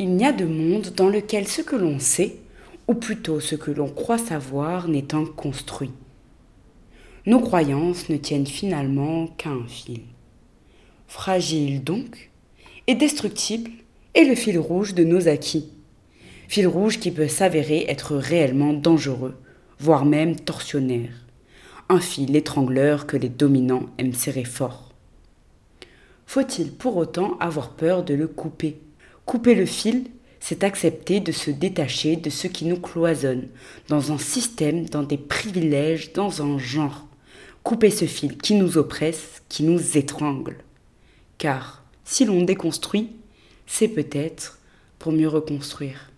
Il n'y a de monde dans lequel ce que l'on sait, ou plutôt ce que l'on croit savoir, n'est construit. Nos croyances ne tiennent finalement qu'à un fil. Fragile donc, et destructible, est le fil rouge de nos acquis. Fil rouge qui peut s'avérer être réellement dangereux, voire même torsionnaire. Un fil étrangleur que les dominants aiment serrer fort. Faut-il pour autant avoir peur de le couper? Couper le fil, c'est accepter de se détacher de ce qui nous cloisonne, dans un système, dans des privilèges, dans un genre. Couper ce fil qui nous oppresse, qui nous étrangle. Car si l'on déconstruit, c'est peut-être pour mieux reconstruire.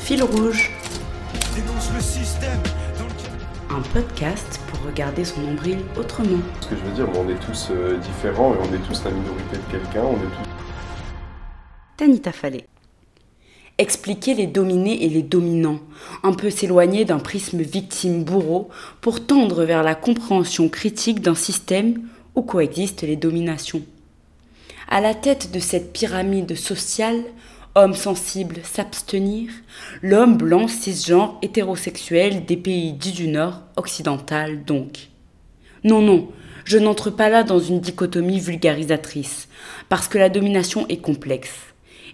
Fil rouge. Dénonce le système Un podcast pour regarder son nombril autrement. Ce que je veux dire, on est tous euh, différents et on est tous la minorité de quelqu'un, on est tous Tanita Fallet. Expliquer les dominés et les dominants, un peu s'éloigner d'un prisme victime-bourreau pour tendre vers la compréhension critique d'un système où coexistent les dominations. À la tête de cette pyramide sociale, homme sensible s'abstenir, l'homme blanc cisgenre hétérosexuel des pays dits du Nord, occidental donc. Non, non, je n'entre pas là dans une dichotomie vulgarisatrice, parce que la domination est complexe.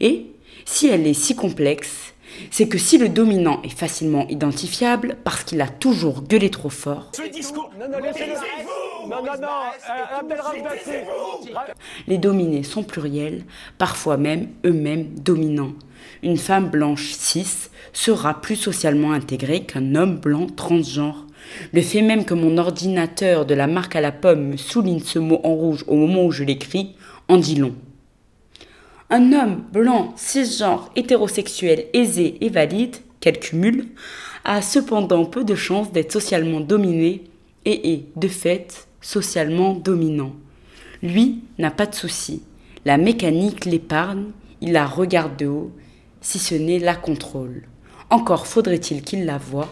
Et si elle est si complexe, c'est que si le dominant est facilement identifiable parce qu'il a toujours gueulé trop fort, les dominés sont pluriels, parfois même eux-mêmes dominants. Une femme blanche cis sera plus socialement intégrée qu'un homme blanc transgenre. Le fait même que mon ordinateur de la marque à la pomme me souligne ce mot en rouge au moment où je l'écris en dit long. Un homme blanc, cisgenre, hétérosexuel, aisé et valide, quel cumul, a cependant peu de chances d'être socialement dominé et est, de fait, socialement dominant. Lui n'a pas de souci. La mécanique l'épargne, il la regarde de haut, si ce n'est la contrôle. Encore faudrait-il qu'il la voie,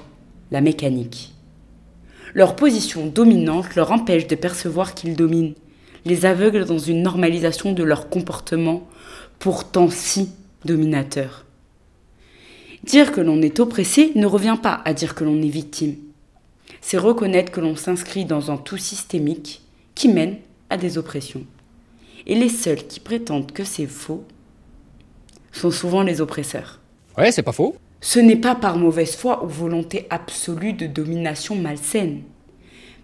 la mécanique. Leur position dominante leur empêche de percevoir qu'ils dominent, les aveugle dans une normalisation de leur comportement, pourtant si dominateur. Dire que l'on est oppressé ne revient pas à dire que l'on est victime. C'est reconnaître que l'on s'inscrit dans un tout systémique qui mène à des oppressions. Et les seuls qui prétendent que c'est faux sont souvent les oppresseurs. Ouais, c'est pas faux. Ce n'est pas par mauvaise foi ou volonté absolue de domination malsaine,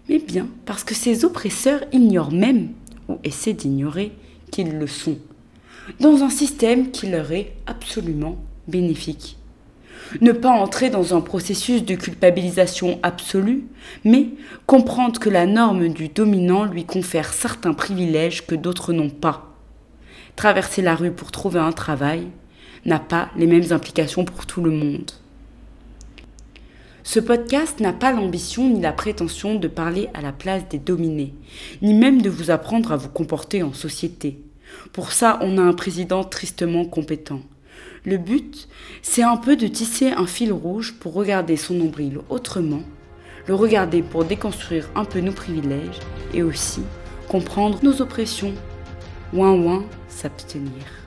mais bien parce que ces oppresseurs ignorent même, ou essaient d'ignorer, qu'ils le sont dans un système qui leur est absolument bénéfique. Ne pas entrer dans un processus de culpabilisation absolue, mais comprendre que la norme du dominant lui confère certains privilèges que d'autres n'ont pas. Traverser la rue pour trouver un travail n'a pas les mêmes implications pour tout le monde. Ce podcast n'a pas l'ambition ni la prétention de parler à la place des dominés, ni même de vous apprendre à vous comporter en société. Pour ça, on a un président tristement compétent. Le but, c'est un peu de tisser un fil rouge pour regarder son nombril autrement, le regarder pour déconstruire un peu nos privilèges et aussi comprendre nos oppressions. Ouin ouin, s'abstenir.